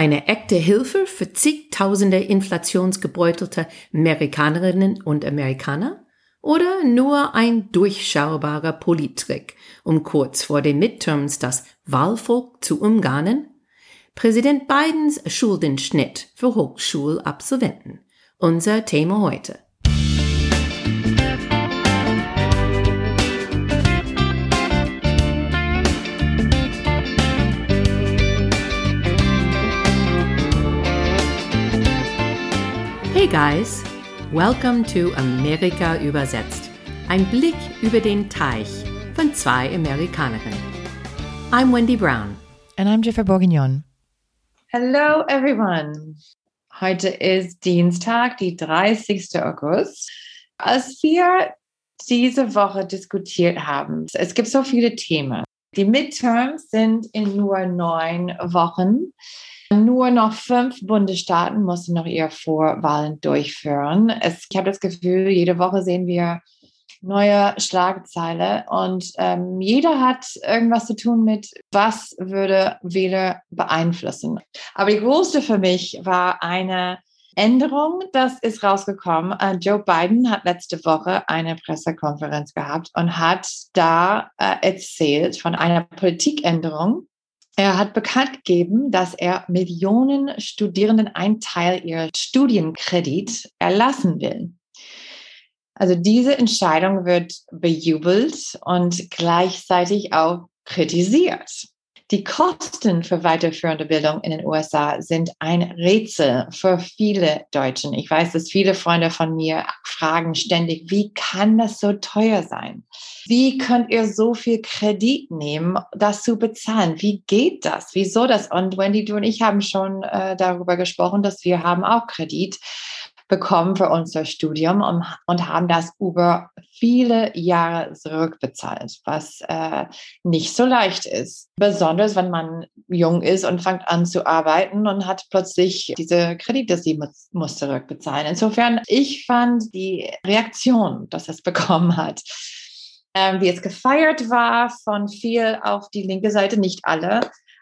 Eine echte Hilfe für zigtausende inflationsgebeutelte Amerikanerinnen und Amerikaner? Oder nur ein durchschaubarer Polittrick, um kurz vor den Midterms das Wahlvolk zu umgarnen? Präsident Bidens Schuldenschnitt für Hochschulabsolventen. Unser Thema heute. Guys, welcome to Amerika übersetzt. Ein Blick über den Teich von zwei Amerikanerinnen. I'm Wendy Brown. And I'm Jennifer Bourguignon. Hello everyone. Heute ist Dienstag, die 30. August. Als wir diese Woche diskutiert haben, es gibt so viele Themen. Die Midterms sind in nur neun Wochen. Nur noch fünf Bundesstaaten mussten noch ihre Vorwahlen durchführen. Es, ich habe das Gefühl, jede Woche sehen wir neue Schlagzeile und ähm, jeder hat irgendwas zu tun mit, was würde Wähler beeinflussen. Aber die größte für mich war eine Änderung, das ist rausgekommen. Uh, Joe Biden hat letzte Woche eine Pressekonferenz gehabt und hat da äh, erzählt von einer Politikänderung, er hat bekannt gegeben, dass er Millionen Studierenden einen Teil ihrer Studienkredit erlassen will. Also diese Entscheidung wird bejubelt und gleichzeitig auch kritisiert. Die Kosten für weiterführende Bildung in den USA sind ein Rätsel für viele Deutschen. Ich weiß, dass viele Freunde von mir fragen ständig, wie kann das so teuer sein? Wie könnt ihr so viel Kredit nehmen, das zu bezahlen? Wie geht das? Wieso das? Und Wendy, du und ich haben schon äh, darüber gesprochen, dass wir haben auch Kredit bekommen für unser Studium und, und haben das über viele Jahre zurückbezahlt, was äh, nicht so leicht ist. Besonders wenn man jung ist und fängt an zu arbeiten und hat plötzlich diese Kredite, die muss, muss zurückbezahlen. Insofern, ich fand die Reaktion, dass es bekommen hat, ähm, wie es gefeiert war von viel auf die linke Seite, nicht alle,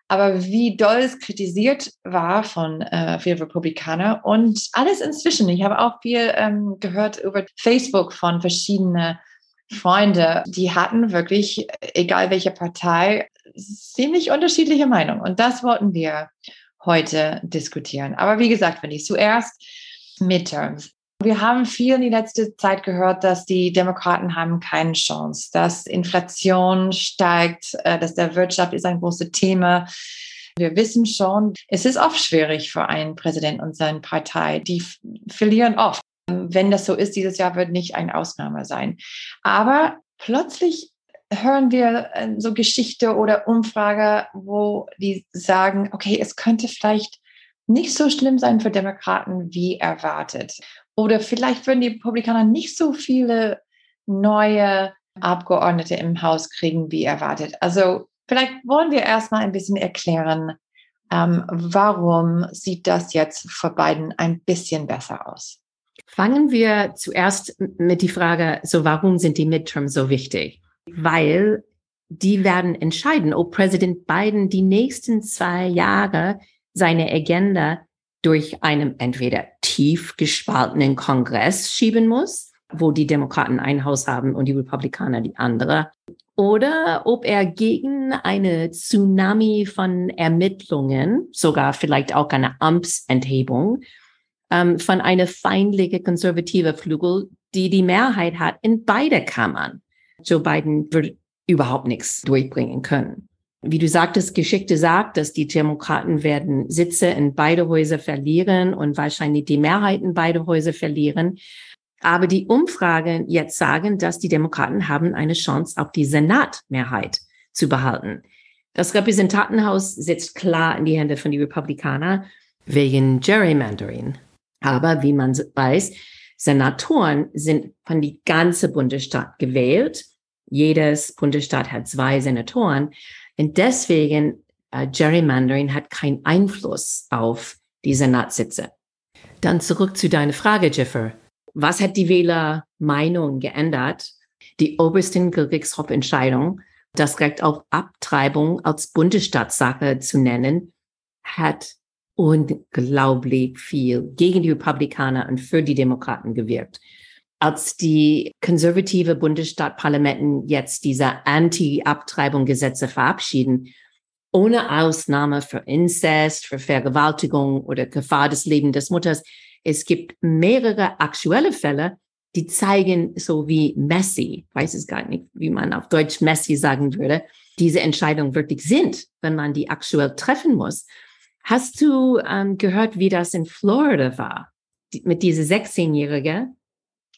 aber wie doll es kritisiert war von äh, vielen Republikanern und alles inzwischen. Ich habe auch viel ähm, gehört über Facebook von verschiedenen Freunden, die hatten wirklich, egal welche Partei, ziemlich unterschiedliche Meinungen. Und das wollten wir heute diskutieren. Aber wie gesagt, wenn ich zuerst Midterms. Wir haben viel in die letzte Zeit gehört, dass die Demokraten haben keine Chance, dass Inflation steigt, äh, dass der Wirtschaft ist ein großes Thema. Wir wissen schon, es ist oft schwierig für einen Präsident und seine Partei. Die verlieren oft. Wenn das so ist, dieses Jahr wird nicht eine Ausnahme sein. Aber plötzlich hören wir äh, so Geschichte oder Umfrage, wo die sagen, okay, es könnte vielleicht nicht so schlimm sein für Demokraten wie erwartet. Oder vielleicht würden die Republikaner nicht so viele neue Abgeordnete im Haus kriegen, wie erwartet. Also vielleicht wollen wir erstmal ein bisschen erklären, ähm, warum sieht das jetzt für beiden ein bisschen besser aus? Fangen wir zuerst mit die Frage, so warum sind die Midterms so wichtig? Weil die werden entscheiden, ob Präsident Biden die nächsten zwei Jahre seine Agenda durch einen entweder tief gespaltenen Kongress schieben muss, wo die Demokraten ein Haus haben und die Republikaner die andere, oder ob er gegen eine Tsunami von Ermittlungen, sogar vielleicht auch eine Amtsenthebung, ähm, von einer feindlichen konservative Flügel, die die Mehrheit hat in beide Kammern. Joe Biden wird überhaupt nichts durchbringen können. Wie du sagtest, Geschichte sagt, dass die Demokraten werden Sitze in beide Häuser verlieren und wahrscheinlich die Mehrheit in beide Häuser verlieren. Aber die Umfragen jetzt sagen, dass die Demokraten haben eine Chance auf die Senatmehrheit zu behalten. Das Repräsentantenhaus sitzt klar in die Hände von den Republikanern wegen Gerrymandering. Aber wie man weiß, Senatoren sind von die ganze Bundesstaat gewählt. Jedes Bundesstaat hat zwei Senatoren. Und deswegen, äh, Gerrymandering hat keinen Einfluss auf die Senatssitze. Dann zurück zu deiner Frage, Jiffer. Was hat die Wählermeinung geändert? Die obersten Gerichtshof-Entscheidung, das Recht auf Abtreibung als Bundesstaatssache zu nennen, hat unglaublich viel gegen die Republikaner und für die Demokraten gewirkt. Als die konservative Bundesstaatparlamenten jetzt diese Anti-Abtreibung-Gesetze verabschieden, ohne Ausnahme für Inzest, für Vergewaltigung oder Gefahr des Lebens des Mutters, es gibt mehrere aktuelle Fälle, die zeigen, so wie Messi, weiß es gar nicht, wie man auf Deutsch Messi sagen würde, diese Entscheidungen wirklich sind, wenn man die aktuell treffen muss. Hast du ähm, gehört, wie das in Florida war? Die, mit dieser 16-Jährige?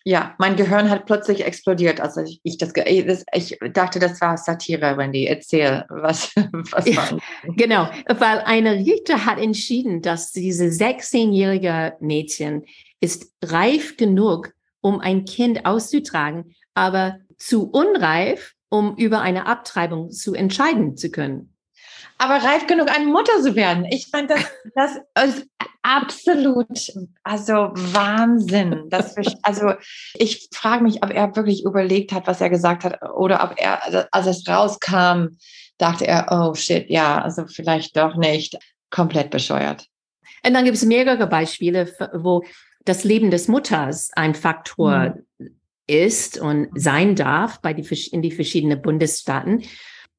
Ja, mein Gehirn hat plötzlich explodiert, als ich, ich das, ich dachte, das war Satire, Wendy. Erzähl, was, was war. genau, weil eine Richter hat entschieden, dass diese 16-jährige Mädchen ist reif genug, um ein Kind auszutragen, aber zu unreif, um über eine Abtreibung zu entscheiden zu können aber reif genug, eine Mutter zu werden. Ich meine, das, das ist absolut, also Wahnsinn. Das, also ich frage mich, ob er wirklich überlegt hat, was er gesagt hat, oder ob er, als es rauskam, dachte er, oh shit, ja, also vielleicht doch nicht. Komplett bescheuert. Und dann gibt es mehrere Beispiele, wo das Leben des Mutters ein Faktor mhm. ist und sein darf bei die, in die verschiedenen Bundesstaaten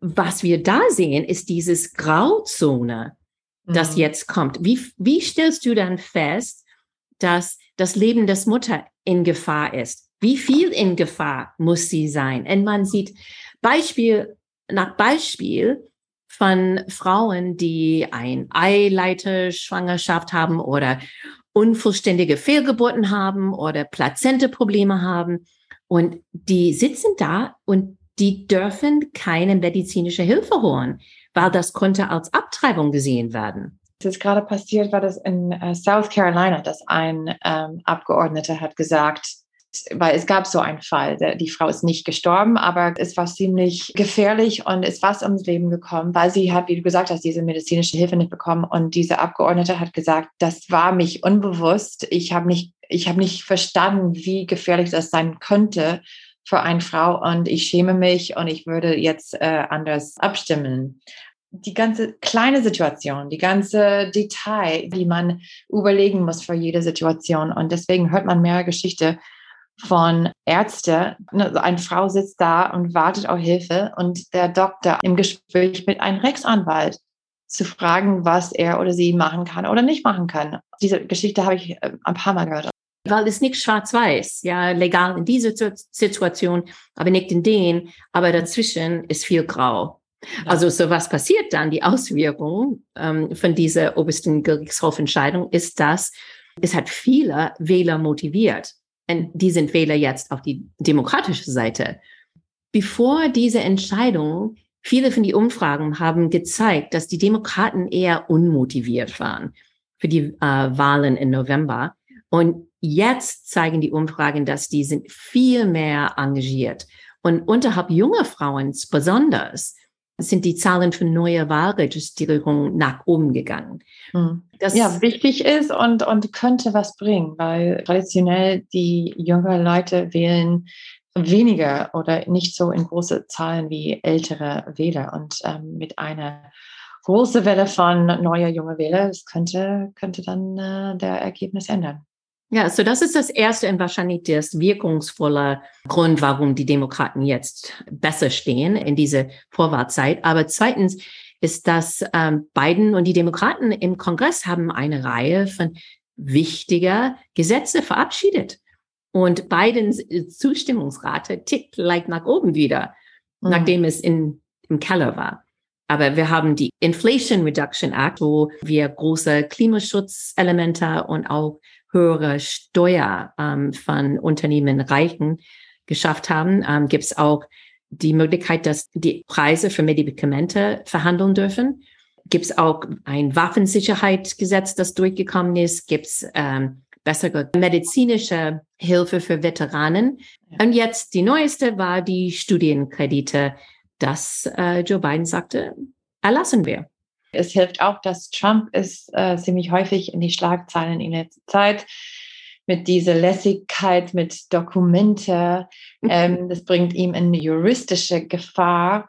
was wir da sehen, ist dieses Grauzone, das mhm. jetzt kommt. Wie, wie stellst du dann fest, dass das Leben des Mutter in Gefahr ist? Wie viel in Gefahr muss sie sein? Und man sieht Beispiel nach Beispiel von Frauen, die ein Eileiterschwangerschaft haben oder unvollständige Fehlgeburten haben oder Plazente-Probleme haben. Und die sitzen da und die dürfen keine medizinische Hilfe holen, weil das konnte als Abtreibung gesehen werden. Das ist gerade passiert, war das in äh, South Carolina, dass ein ähm, Abgeordneter hat gesagt, weil es gab so einen Fall, die Frau ist nicht gestorben, aber es war ziemlich gefährlich und ist fast ums Leben gekommen, weil sie hat, wie du gesagt hast, diese medizinische Hilfe nicht bekommen. Und dieser Abgeordnete hat gesagt, das war mich unbewusst. Ich habe nicht, ich habe nicht verstanden, wie gefährlich das sein könnte für eine Frau und ich schäme mich und ich würde jetzt äh, anders abstimmen. Die ganze kleine Situation, die ganze Detail, die man überlegen muss für jede Situation. Und deswegen hört man mehr Geschichte von Ärzte. Ne, eine Frau sitzt da und wartet auf Hilfe und der Doktor im Gespräch mit einem Rechtsanwalt zu fragen, was er oder sie machen kann oder nicht machen kann. Diese Geschichte habe ich äh, ein paar Mal gehört weil es nicht schwarz-weiß, ja, legal in dieser Situation, aber nicht in den, aber dazwischen ist viel grau. Ja. Also so was passiert dann, die Auswirkung ähm, von dieser obersten Gerichtshofentscheidung ist, dass es hat viele Wähler motiviert. Und die sind Wähler jetzt auf die demokratische Seite. Bevor diese Entscheidung, viele von den Umfragen haben gezeigt, dass die Demokraten eher unmotiviert waren für die äh, Wahlen im November. Und jetzt zeigen die Umfragen, dass die sind viel mehr engagiert. Und unterhalb junger Frauen besonders sind die Zahlen für neue Wahlregistrierungen nach oben gegangen. Hm. Das ja, wichtig ist und, und könnte was bringen, weil traditionell die jüngeren Leute wählen weniger oder nicht so in große Zahlen wie ältere Wähler. Und ähm, mit einer großen Welle von neuer junger Wähler, das könnte, könnte dann äh, der Ergebnis ändern. Ja, so das ist das erste und wahrscheinlich das wirkungsvolle Grund, warum die Demokraten jetzt besser stehen in diese Vorwahrzeit. Aber zweitens ist, dass ähm, Biden und die Demokraten im Kongress haben eine Reihe von wichtiger Gesetze verabschiedet. Und Bidens Zustimmungsrate tickt leicht nach oben wieder, mhm. nachdem es in, im Keller war. Aber wir haben die Inflation Reduction Act, wo wir große Klimaschutzelemente und auch höhere Steuer ähm, von Unternehmen Reichen geschafft haben, ähm, gibt es auch die Möglichkeit, dass die Preise für Medikamente verhandeln dürfen. Gibt es auch ein Waffensicherheitsgesetz, das durchgekommen ist? Gibt es ähm, bessere medizinische Hilfe für Veteranen? Und jetzt die neueste war die Studienkredite, dass äh, Joe Biden sagte, erlassen wir. Es hilft auch, dass Trump ist äh, ziemlich häufig in die Schlagzeilen in letzter Zeit mit dieser Lässigkeit, mit Dokumente. Ähm, das bringt ihm eine juristische Gefahr.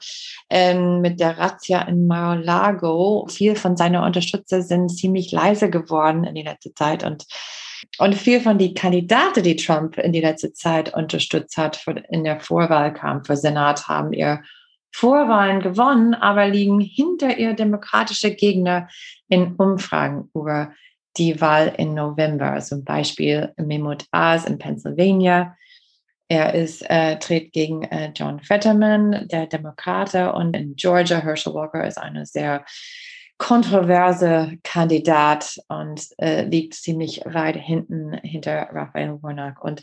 Ähm, mit der Razzia in Mar-a-Lago. Viel von seinen Unterstützer sind ziemlich leise geworden in der letzten Zeit und und viel von den Kandidaten, die Trump in der letzten Zeit unterstützt hat in der Vorwahlkampf für Senat, haben ihr Vorwahlen gewonnen, aber liegen hinter ihr demokratische Gegner in Umfragen über die Wahl im November. Zum Beispiel Mahmoud Aas in Pennsylvania. Er ist, äh, tritt gegen äh, John Fetterman, der Demokrate, und in Georgia Herschel Walker ist eine sehr kontroverse Kandidat und äh, liegt ziemlich weit hinten hinter Raphael Warnock. Und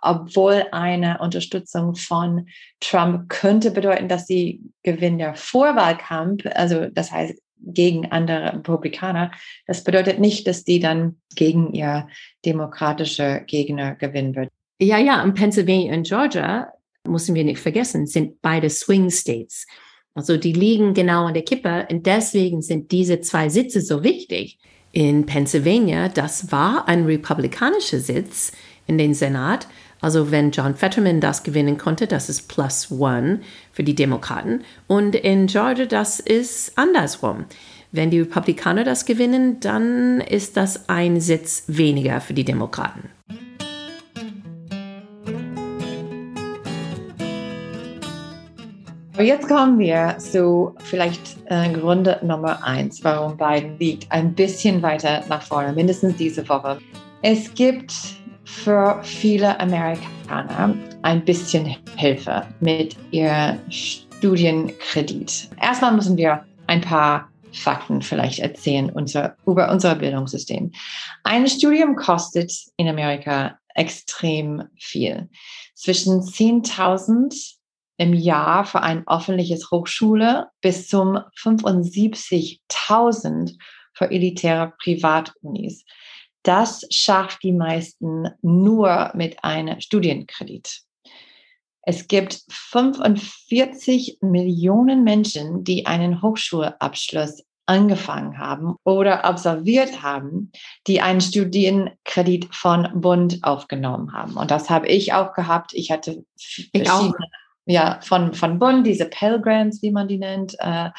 obwohl eine Unterstützung von Trump könnte bedeuten, dass sie gewinnen der Vorwahlkampf, also das heißt gegen andere Republikaner, das bedeutet nicht, dass die dann gegen ihr demokratische Gegner gewinnen wird. Ja, ja, in Pennsylvania und Georgia, müssen wir nicht vergessen, sind beide Swing States. Also die liegen genau an der Kippe und deswegen sind diese zwei Sitze so wichtig. In Pennsylvania, das war ein republikanischer Sitz in den Senat. Also wenn John Fetterman das gewinnen konnte, das ist plus one für die Demokraten. Und in Georgia, das ist andersrum. Wenn die Republikaner das gewinnen, dann ist das ein Sitz weniger für die Demokraten. Jetzt kommen wir zu vielleicht äh, Gründe Nummer eins, warum Biden liegt ein bisschen weiter nach vorne, mindestens diese Woche. Es gibt für viele Amerikaner ein bisschen Hilfe mit ihrem Studienkredit. Erstmal müssen wir ein paar Fakten vielleicht erzählen unser, über unser Bildungssystem. Ein Studium kostet in Amerika extrem viel. Zwischen 10.000 im Jahr für ein öffentliches Hochschule bis zum 75.000 für elitäre Privatunis. Das schafft die meisten nur mit einem Studienkredit. Es gibt 45 Millionen Menschen, die einen Hochschulabschluss angefangen haben oder absolviert haben, die einen Studienkredit von Bund aufgenommen haben. Und das habe ich auch gehabt. Ich hatte ich auch ja, von, von Bund, diese Pell Grants, wie man die nennt. Äh,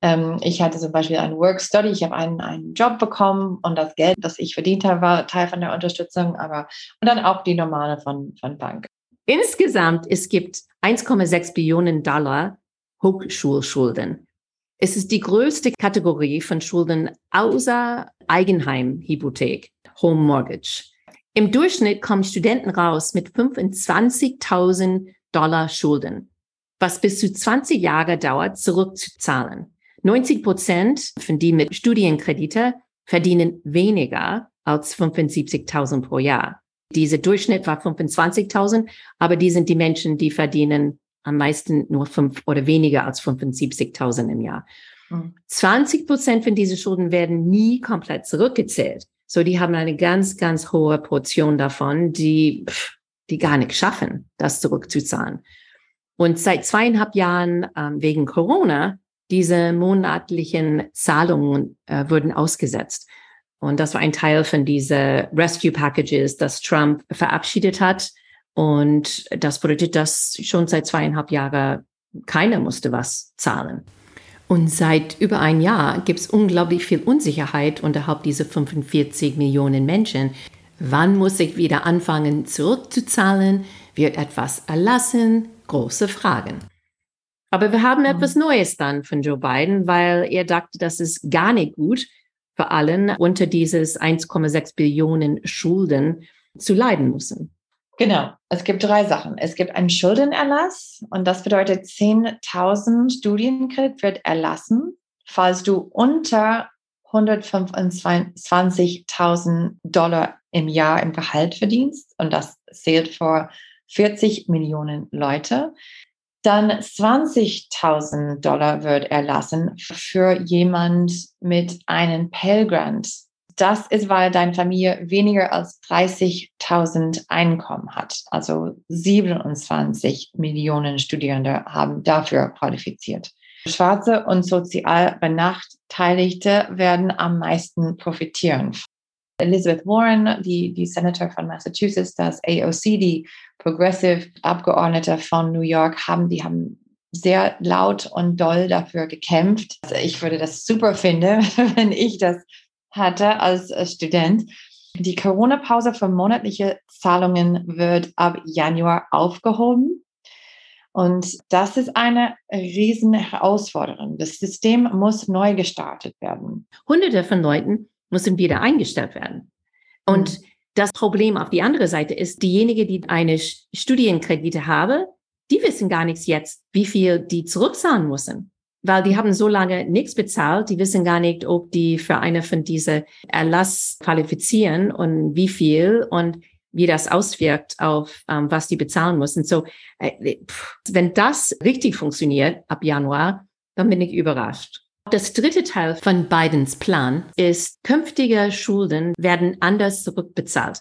ähm, ich hatte zum Beispiel einen Work Study, ich habe einen, einen Job bekommen und das Geld, das ich verdient habe, war Teil von der Unterstützung, aber und dann auch die normale von, von Bank. Insgesamt, es gibt 1,6 Billionen Dollar Hochschulschulden. Es ist die größte Kategorie von Schulden außer Eigenheimhypothek, Home Mortgage. Im Durchschnitt kommen Studenten raus mit 25.000 Dollar Schulden, was bis zu 20 Jahre dauert, zurückzuzahlen. 90 Prozent von die mit Studienkredite verdienen weniger als 75.000 pro Jahr. Dieser Durchschnitt war 25.000, aber die sind die Menschen, die verdienen am meisten nur fünf oder weniger als 75.000 im Jahr. 20 hm. Prozent von diesen Schulden werden nie komplett zurückgezählt. So, die haben eine ganz, ganz hohe Portion davon, die pff, die gar nicht schaffen, das zurückzuzahlen. Und seit zweieinhalb Jahren ähm, wegen Corona, diese monatlichen Zahlungen äh, wurden ausgesetzt. Und das war ein Teil von diese Rescue Packages, das Trump verabschiedet hat. Und das bedeutet, dass schon seit zweieinhalb Jahren keiner musste was zahlen. Und seit über ein Jahr gibt es unglaublich viel Unsicherheit unterhalb dieser 45 Millionen Menschen, Wann muss ich wieder anfangen zurückzuzahlen? Wird etwas erlassen? Große Fragen. Aber wir haben etwas Neues dann von Joe Biden, weil er dachte, das ist gar nicht gut, für allen unter dieses 1,6 Billionen Schulden zu leiden müssen. Genau, es gibt drei Sachen. Es gibt einen Schuldenerlass und das bedeutet 10.000 Studienkredit wird erlassen, falls du unter 125.000 Dollar im Jahr im Gehalt verdienst und das zählt vor 40 Millionen Leute, dann 20.000 Dollar wird erlassen für jemand mit einem Pell Grant. Das ist, weil deine Familie weniger als 30.000 Einkommen hat. Also 27 Millionen Studierende haben dafür qualifiziert. Schwarze und sozial Benachteiligte werden am meisten profitieren Elizabeth Warren, die, die Senator von Massachusetts, das AOC, die Progressive Abgeordnete von New York, haben, die haben sehr laut und doll dafür gekämpft. Also ich würde das super finden, wenn ich das hatte als Student. Die Corona-Pause für monatliche Zahlungen wird ab Januar aufgehoben. Und das ist eine riesen Herausforderung. Das System muss neu gestartet werden. Hunderte von Leuten müssen wieder eingestellt werden. Und mhm. das Problem auf die andere Seite ist, diejenigen, die eine Studienkredite haben, die wissen gar nichts jetzt, wie viel die zurückzahlen müssen. Weil die haben so lange nichts bezahlt, die wissen gar nicht, ob die für eine von diese Erlass qualifizieren und wie viel. Und wie das auswirkt auf ähm, was die bezahlen müssen. So, äh, wenn das richtig funktioniert ab Januar, dann bin ich überrascht. Das dritte Teil von Bidens Plan ist, künftige Schulden werden anders zurückbezahlt.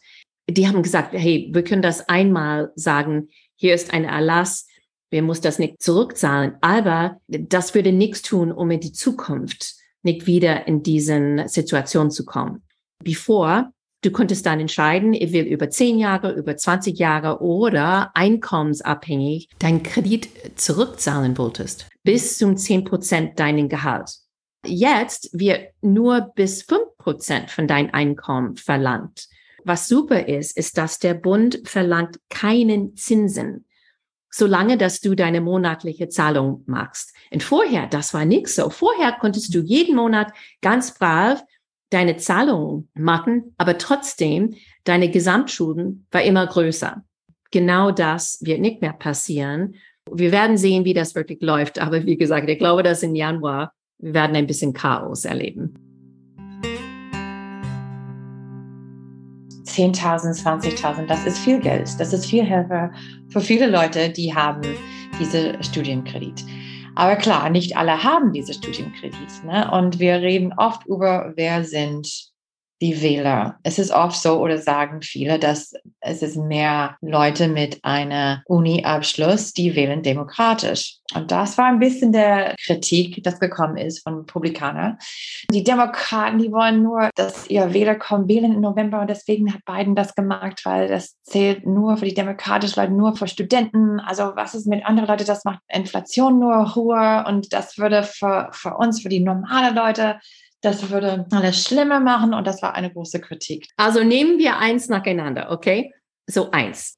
Die haben gesagt, hey, wir können das einmal sagen, hier ist ein Erlass, wir muss das nicht zurückzahlen, aber das würde nichts tun, um in die Zukunft nicht wieder in diesen Situation zu kommen. Bevor Du könntest dann entscheiden, ich will über 10 Jahre, über 20 Jahre oder einkommensabhängig dein Kredit zurückzahlen wolltest. Bis zum 10 Prozent deinen Gehalt. Jetzt wird nur bis 5 Prozent von deinem Einkommen verlangt. Was super ist, ist, dass der Bund verlangt keinen Zinsen, solange dass du deine monatliche Zahlung machst. Und vorher, das war nicht so. Vorher konntest du jeden Monat ganz brav deine Zahlungen machen, aber trotzdem deine Gesamtschulden war immer größer. Genau das wird nicht mehr passieren. Wir werden sehen, wie das wirklich läuft. Aber wie gesagt, ich glaube, dass im Januar wir werden ein bisschen Chaos erleben. 10.000, 20.000, das ist viel Geld. Das ist viel Hilfe für viele Leute, die haben diese Studienkredit. Aber klar, nicht alle haben diese Studienkredit. Ne? Und wir reden oft über, wer sind die Wähler. Es ist oft so, oder sagen viele, dass es ist mehr Leute mit einer Uni-Abschluss, die wählen demokratisch. Und das war ein bisschen der Kritik, das gekommen ist von Republikanern. Die Demokraten, die wollen nur, dass ihr Wähler kommen wählen im November und deswegen hat Biden das gemacht, weil das zählt nur für die demokratischen Leute, nur für Studenten. Also was ist mit anderen Leuten? Das macht Inflation nur hoher und das würde für, für uns, für die normalen Leute, das würde alles schlimmer machen und das war eine große Kritik. Also nehmen wir eins nacheinander, okay? So eins.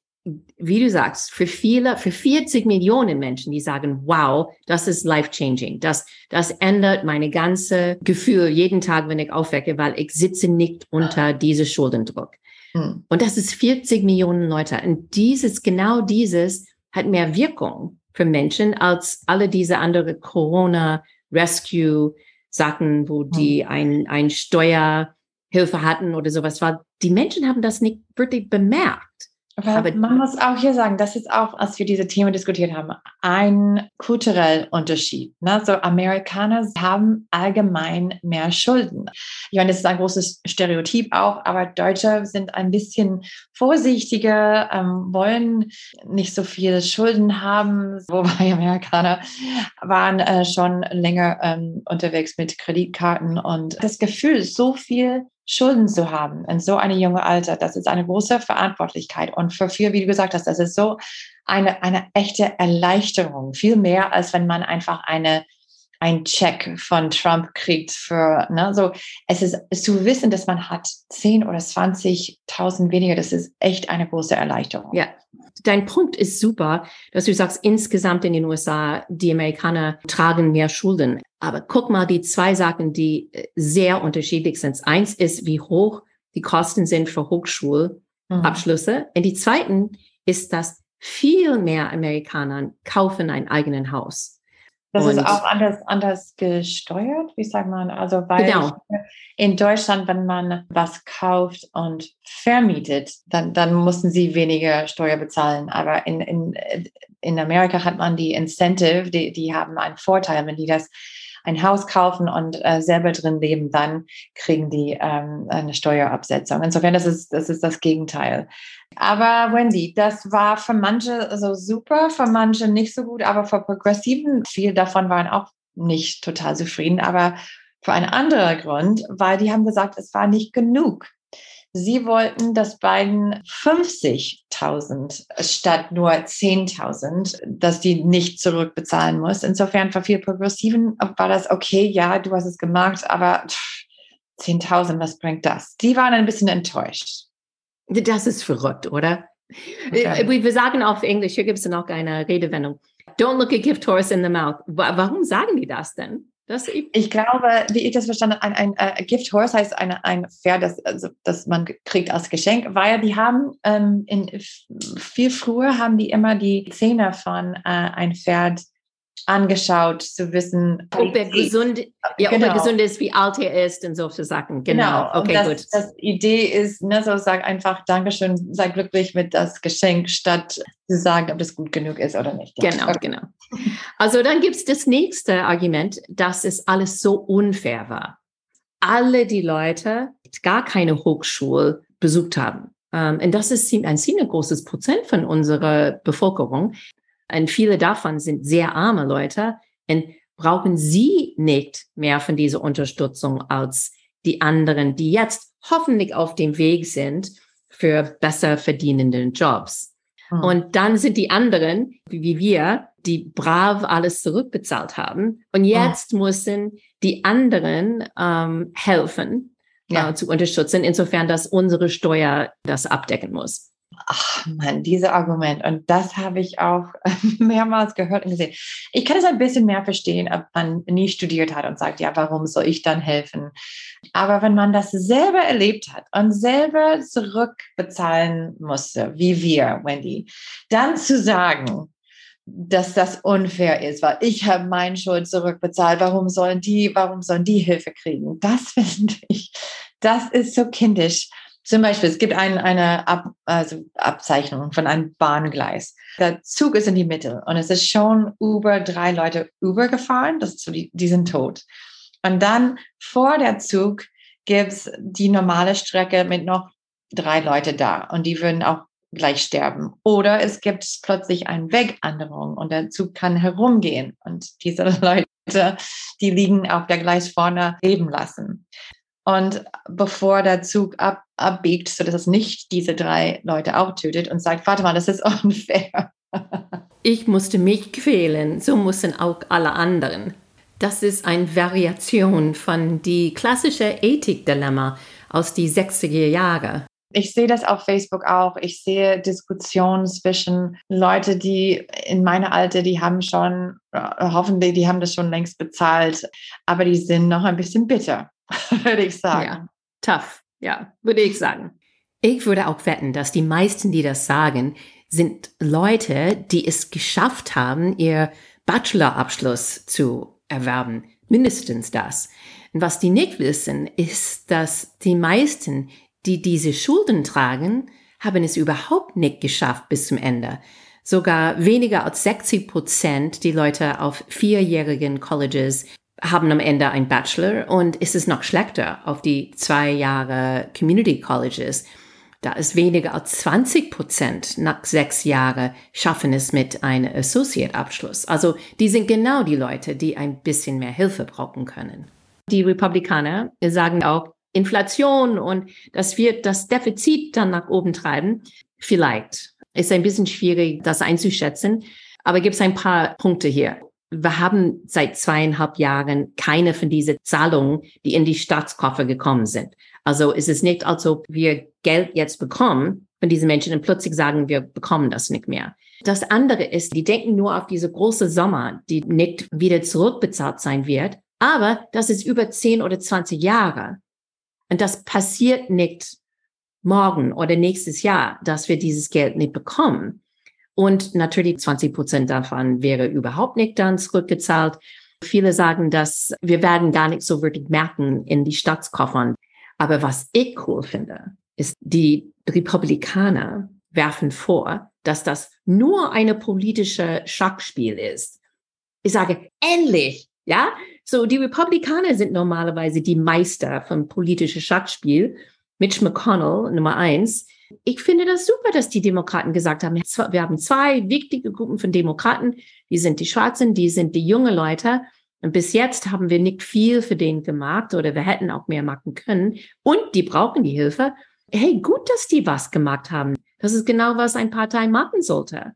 Wie du sagst, für viele, für 40 Millionen Menschen, die sagen, wow, das ist life-changing. Das, das ändert meine ganze Gefühl jeden Tag, wenn ich aufwecke, weil ich sitze nicht unter diesem Schuldendruck. Hm. Und das ist 40 Millionen Leute. Und dieses, genau dieses hat mehr Wirkung für Menschen als alle diese andere Corona, Rescue, Sachen, wo die ein, ein Steuerhilfe hatten oder sowas war. Die Menschen haben das nicht wirklich bemerkt. Aber, man muss auch hier sagen, das ist auch, als wir diese Themen diskutiert haben, ein kultureller Unterschied. Ne? So Amerikaner haben allgemein mehr Schulden. Ich meine, das ist ein großes Stereotyp auch, aber Deutsche sind ein bisschen vorsichtiger, ähm, wollen nicht so viele Schulden haben, wobei Amerikaner waren äh, schon länger ähm, unterwegs mit Kreditkarten und das Gefühl, so viel Schulden zu haben in so einem jungen Alter, das ist eine große Verantwortlichkeit. Und für viel, wie du gesagt hast, das ist so eine, eine echte Erleichterung. Viel mehr, als wenn man einfach eine, ein Check von Trump kriegt für, ne, so, es ist zu wissen, dass man hat 10 oder 20.000 weniger, das ist echt eine große Erleichterung. Ja, dein Punkt ist super, dass du sagst, insgesamt in den USA, die Amerikaner tragen mehr Schulden. Aber guck mal, die zwei Sachen, die äh, sehr unterschiedlich sind. Eins ist, wie hoch die Kosten sind für Hochschulabschlüsse. Mhm. Und die zweiten ist, dass viel mehr Amerikaner kaufen ein eigenes Haus. Das und ist auch anders, anders gesteuert, wie sagt man? Also weil genau. in Deutschland, wenn man was kauft und vermietet, dann, dann mussten sie weniger Steuer bezahlen. Aber in, in, in Amerika hat man die Incentive, die, die haben einen Vorteil, wenn die das ein Haus kaufen und äh, selber drin leben, dann kriegen die ähm, eine Steuerabsetzung. Insofern, das ist, das ist das Gegenteil. Aber Wendy, das war für manche so super, für manche nicht so gut, aber für Progressiven, viele davon waren auch nicht total zufrieden, aber für einen anderen Grund, weil die haben gesagt, es war nicht genug. Sie wollten, dass Biden 50.000 statt nur 10.000, dass die nicht zurückbezahlen muss. Insofern für viele Progressiven war das okay, ja, du hast es gemacht, aber 10.000, was bringt das? Die waren ein bisschen enttäuscht. Das ist verrückt, oder? Okay. Äh, wir sagen auf Englisch, hier gibt es noch eine Redewendung. Don't look a gift horse in the mouth. Warum sagen die das denn? Ich glaube, wie ich das verstanden habe, ein, ein uh, Gift Horse heißt eine, ein Pferd, das, also, das man kriegt als Geschenk, weil die haben ähm, in, viel früher haben die immer die Zähne von äh, ein Pferd angeschaut, zu wissen, ob er gesund, ja, genau. ob er genau. gesund ist, wie alt er ist und solche Sachen. Genau. genau. Okay, das, gut. Das Idee ist, ne, so sag einfach Dankeschön, sei glücklich mit das Geschenk, statt zu sagen, ob das gut genug ist oder nicht. Ja. Genau, okay. genau. Also dann gibt es das nächste Argument, dass es alles so unfair war. Alle die Leute, die gar keine Hochschule besucht haben. Um, und das ist ein ziemlich großes Prozent von unserer Bevölkerung. Und viele davon sind sehr arme Leute und brauchen sie nicht mehr von dieser Unterstützung als die anderen, die jetzt hoffentlich auf dem Weg sind für besser verdienende Jobs. Hm. Und dann sind die anderen, wie wir, die brav alles zurückbezahlt haben. Und hm. jetzt hm. müssen die anderen ähm, helfen, ja. äh, zu unterstützen, insofern, dass unsere Steuer das abdecken muss ach man, diese Argument. Und das habe ich auch mehrmals gehört und gesehen. Ich kann es ein bisschen mehr verstehen, ob man nie studiert hat und sagt, ja, warum soll ich dann helfen? Aber wenn man das selber erlebt hat und selber zurückbezahlen musste, wie wir, Wendy, dann zu sagen, dass das unfair ist, weil ich habe meine Schuld zurückbezahlt. Warum sollen die, warum sollen die Hilfe kriegen? Das finde ich, das ist so kindisch. Zum Beispiel, es gibt ein, eine Ab, also Abzeichnung von einem Bahngleis. Der Zug ist in die Mitte und es ist schon über drei Leute übergefahren. Das so die, die sind tot. Und dann vor der Zug gibt es die normale Strecke mit noch drei Leute da und die würden auch gleich sterben. Oder es gibt plötzlich eine Weganderung und der Zug kann herumgehen und diese Leute, die liegen auf der Gleis vorne leben lassen. Und bevor der Zug ab, abbiegt, sodass es nicht diese drei Leute auch tötet und sagt, warte mal, das ist unfair. ich musste mich quälen, so mussten auch alle anderen. Das ist eine Variation von die klassische Ethikdilemma aus die 60er Jahre. Ich sehe das auf Facebook auch. Ich sehe Diskussionen zwischen Leute, die in meiner Alter, die haben schon, äh, hoffentlich, die haben das schon längst bezahlt, aber die sind noch ein bisschen bitter. würde ich sagen. Ja, tough, ja, würde ich sagen. Ich würde auch wetten, dass die meisten, die das sagen, sind Leute, die es geschafft haben, ihr Bachelorabschluss zu erwerben. Mindestens das. Und was die nicht wissen, ist, dass die meisten, die diese Schulden tragen, haben es überhaupt nicht geschafft bis zum Ende. Sogar weniger als 60 Prozent die Leute auf vierjährigen Colleges haben am Ende ein Bachelor und ist es noch schlechter auf die zwei Jahre Community Colleges. Da ist weniger als 20 Prozent nach sechs Jahren schaffen es mit einem Associate-Abschluss. Also die sind genau die Leute, die ein bisschen mehr Hilfe brauchen können. Die Republikaner sagen auch, Inflation und das wird das Defizit dann nach oben treiben. Vielleicht ist ein bisschen schwierig, das einzuschätzen, aber gibt es ein paar Punkte hier wir haben seit zweieinhalb Jahren keine von diesen Zahlungen, die in die Staatskoffer gekommen sind. Also ist es nicht, als ob wir Geld jetzt bekommen von diesen Menschen und plötzlich sagen, wir bekommen das nicht mehr. Das andere ist, die denken nur auf diese große Sommer, die nicht wieder zurückbezahlt sein wird. Aber das ist über 10 oder 20 Jahre. Und das passiert nicht morgen oder nächstes Jahr, dass wir dieses Geld nicht bekommen. Und natürlich 20 Prozent davon wäre überhaupt nicht dann zurückgezahlt. Viele sagen, dass wir werden gar nicht so wirklich merken in die Staatskoffern. Aber was ich cool finde, ist, die Republikaner werfen vor, dass das nur eine politische Schachspiel ist. Ich sage, endlich, ja? So, die Republikaner sind normalerweise die Meister vom politischen Schachspiel. Mitch McConnell, Nummer eins, ich finde das super, dass die Demokraten gesagt haben, wir haben zwei wichtige Gruppen von Demokraten. Die sind die Schwarzen, die sind die junge Leute. Und bis jetzt haben wir nicht viel für den gemacht oder wir hätten auch mehr machen können. Und die brauchen die Hilfe. Hey, gut, dass die was gemacht haben. Das ist genau, was ein Partei machen sollte.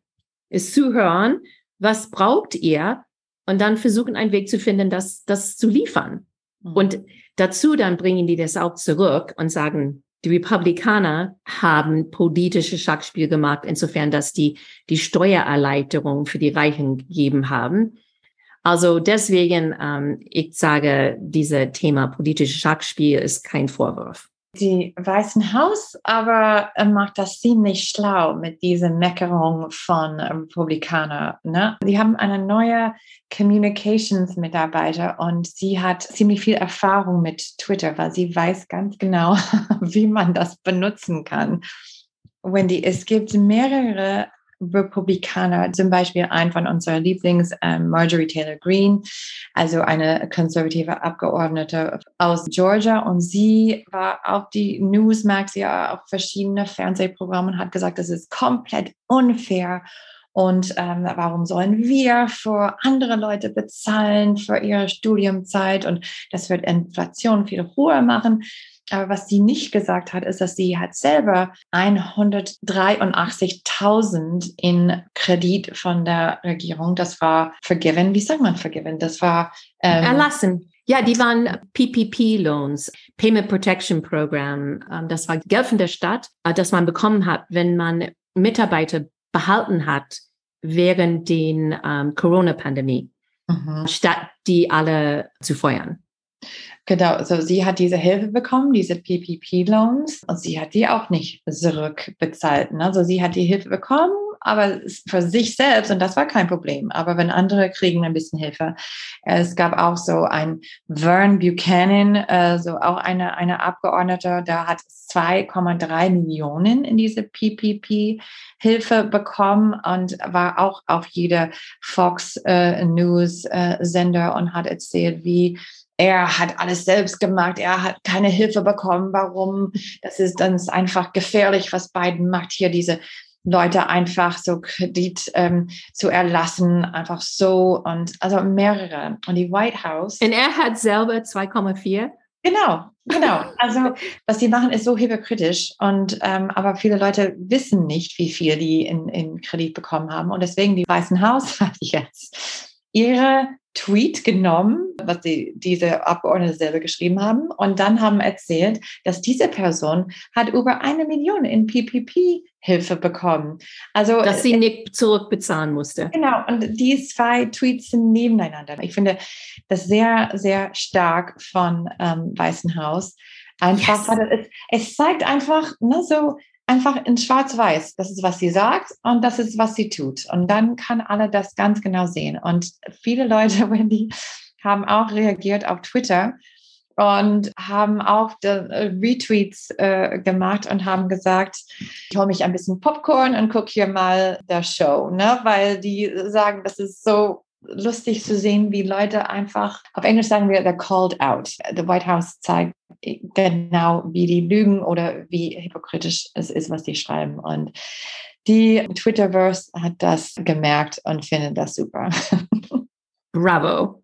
Ist zuhören, was braucht ihr? Und dann versuchen, einen Weg zu finden, das, das zu liefern. Mhm. Und dazu dann bringen die das auch zurück und sagen, die Republikaner haben politische Schachspiel gemacht, insofern, dass die die Steuererleichterung für die Reichen gegeben haben. Also deswegen, ähm, ich sage, dieses Thema politisches Schachspiel ist kein Vorwurf die Weißen Haus aber macht das ziemlich schlau mit dieser Meckerung von Republikanern. Ne? Sie haben eine neue Communications-Mitarbeiter und sie hat ziemlich viel Erfahrung mit Twitter, weil sie weiß ganz genau, wie man das benutzen kann. Wendy, es gibt mehrere Republikaner, zum Beispiel ein von unseren Lieblings, ähm, Marjorie Taylor Greene, also eine konservative Abgeordnete aus Georgia. Und sie war auf die Newsmax, war auf verschiedene Fernsehprogramme und hat gesagt, das ist komplett unfair. Und ähm, warum sollen wir für andere Leute bezahlen für ihre Studiumzeit? Und das wird Inflation viel hoher machen. Aber was sie nicht gesagt hat, ist, dass sie hat selber 183.000 in Kredit von der Regierung. Das war vergiven. Wie sagt man vergiven? Das war ähm, erlassen. Ja, die waren PPP-Loans, Payment Protection Program. Ähm, das war Geld von der Stadt, äh, das man bekommen hat, wenn man Mitarbeiter behalten hat während den ähm, Corona-Pandemie, mhm. statt die alle zu feuern. Genau, also sie hat diese Hilfe bekommen, diese PPP-Loans, und sie hat die auch nicht zurückbezahlt. Ne? Also sie hat die Hilfe bekommen, aber für sich selbst, und das war kein Problem. Aber wenn andere kriegen ein bisschen Hilfe. Es gab auch so ein Vern Buchanan, äh, so auch eine, eine Abgeordnete, der hat 2,3 Millionen in diese PPP-Hilfe bekommen und war auch auf jeder Fox äh, News äh, Sender und hat erzählt, wie er hat alles selbst gemacht, er hat keine Hilfe bekommen. Warum? Das ist dann einfach gefährlich, was Biden macht, hier diese Leute einfach so Kredit ähm, zu erlassen, einfach so und also mehrere. Und die White House. Und er hat selber 2,4. Genau, genau. Also was sie machen, ist so hypokritisch. Und ähm, aber viele Leute wissen nicht, wie viel die in, in Kredit bekommen haben. Und deswegen die Weißen Haus hat jetzt ihre Tweet genommen, was die, diese Abgeordnete selber geschrieben haben, und dann haben erzählt, dass diese Person hat über eine Million in PPP-Hilfe bekommen. Also dass sie äh, nicht zurückbezahlen musste. Genau. Und die zwei Tweets sind nebeneinander. Ich finde das sehr, sehr stark von ähm, Weißen Haus. Einfach, yes. es, es zeigt einfach, ne, so einfach in Schwarz-Weiß. Das ist, was sie sagt und das ist, was sie tut. Und dann kann alle das ganz genau sehen. Und viele Leute, Wendy, haben auch reagiert auf Twitter und haben auch äh, Retweets äh, gemacht und haben gesagt, ich hole mich ein bisschen Popcorn und gucke hier mal der Show, ne? weil die sagen, das ist so lustig zu sehen, wie Leute einfach, auf Englisch sagen wir, they're called out. The White House zeigt genau, wie die lügen oder wie hypokritisch es ist, was die schreiben. Und die Twitterverse hat das gemerkt und findet das super. Bravo.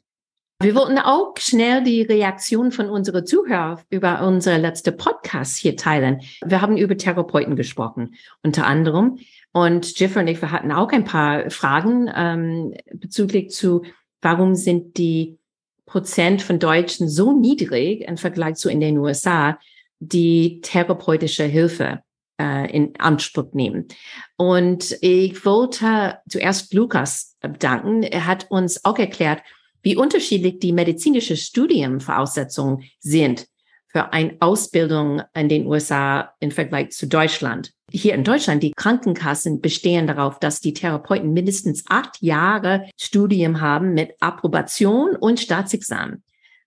Wir wollten auch schnell die Reaktion von unseren Zuhörern über unsere letzte Podcast hier teilen. Wir haben über Therapeuten gesprochen, unter anderem. Und Jeffrey und ich, wir hatten auch ein paar Fragen ähm, bezüglich zu, warum sind die Prozent von Deutschen so niedrig im Vergleich zu in den USA, die therapeutische Hilfe äh, in Anspruch nehmen. Und ich wollte zuerst Lukas danken. Er hat uns auch erklärt, wie unterschiedlich die medizinische Studienvoraussetzungen sind für eine Ausbildung in den USA im Vergleich zu Deutschland. Hier in Deutschland, die Krankenkassen bestehen darauf, dass die Therapeuten mindestens acht Jahre Studium haben mit Approbation und Staatsexamen.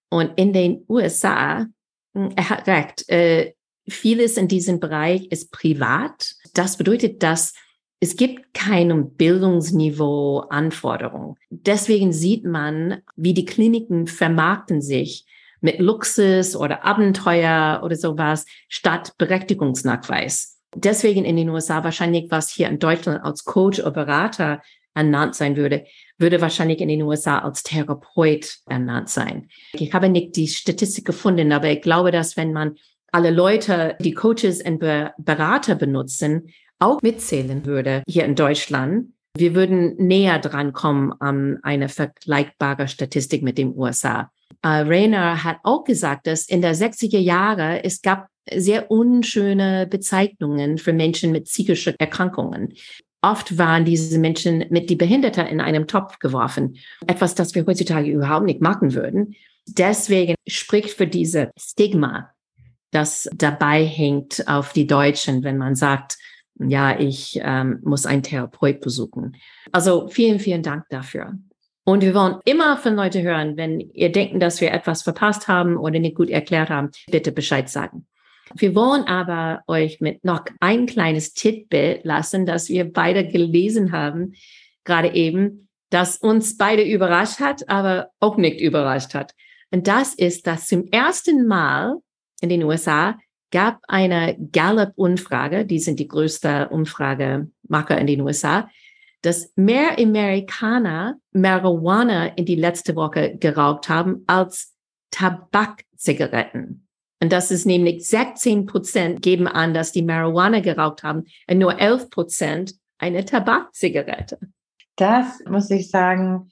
Und in den USA, hm, er hat recht, äh, vieles in diesem Bereich ist privat. Das bedeutet, dass es gibt keinem Bildungsniveau Anforderungen. Deswegen sieht man, wie die Kliniken vermarkten sich mit Luxus oder Abenteuer oder sowas statt Berechtigungsnachweis. Deswegen in den USA wahrscheinlich was hier in Deutschland als Coach oder Berater ernannt sein würde, würde wahrscheinlich in den USA als Therapeut ernannt sein. Ich habe nicht die Statistik gefunden, aber ich glaube, dass wenn man alle Leute, die Coaches und Berater benutzen, auch mitzählen würde hier in Deutschland, wir würden näher dran kommen an eine vergleichbare Statistik mit den USA. Uh, Rainer hat auch gesagt, dass in der 60er Jahre es gab sehr unschöne Bezeichnungen für Menschen mit psychischen Erkrankungen. Oft waren diese Menschen mit die Behinderte in einem Topf geworfen. Etwas, das wir heutzutage überhaupt nicht machen würden. Deswegen spricht für diese Stigma, das dabei hängt auf die Deutschen, wenn man sagt, ja, ich ähm, muss einen Therapeut besuchen. Also vielen, vielen Dank dafür. Und wir wollen immer von Leuten hören, wenn ihr denken, dass wir etwas verpasst haben oder nicht gut erklärt haben, bitte Bescheid sagen. Wir wollen aber euch mit noch ein kleines Titbit lassen, das wir beide gelesen haben, gerade eben, das uns beide überrascht hat, aber auch nicht überrascht hat. Und das ist, dass zum ersten Mal in den USA gab eine Gallup-Umfrage, die sind die größte Umfragemacher in den USA, dass mehr Amerikaner Marihuana in die letzte Woche geraucht haben als Tabakzigaretten. Und das ist nämlich 16 Prozent geben an, dass die Marihuana geraucht haben und nur 11 Prozent eine Tabakzigarette. Das muss ich sagen,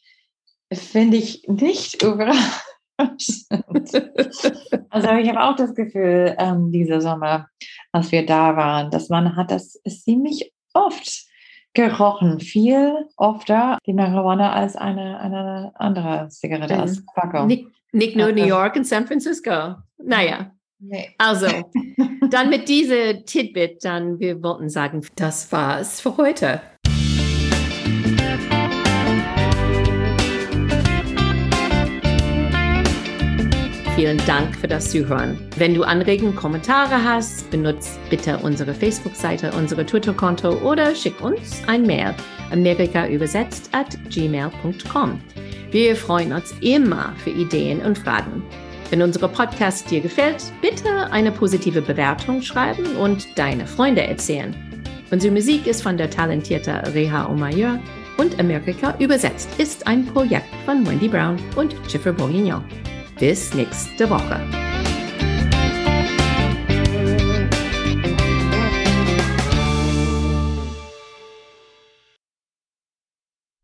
finde ich nicht überraschend. also ich habe auch das Gefühl, ähm, dieser Sommer, als wir da waren, dass man hat das ziemlich oft gerochen, viel öfter die Marihuana als eine, eine andere Zigarette, als Tobacco. Nicht, nicht nur New York und San Francisco. Naja. Nee. Also, dann mit diese Tidbit, dann wir wollten sagen, das war's für heute. Vielen Dank für das Zuhören. Wenn du Anregungen, Kommentare hast, benutzt bitte unsere Facebook-Seite, unsere Twitter-Konto oder schick uns ein Mail amerikaübersetzt at gmail.com. Wir freuen uns immer für Ideen und Fragen. Wenn unser Podcast dir gefällt, bitte eine positive Bewertung schreiben und deine Freunde erzählen. Unsere Musik ist von der talentierten Reha Omayor und Amerika übersetzt ist ein Projekt von Wendy Brown und Jennifer Bourguignon. Bis nächste Woche.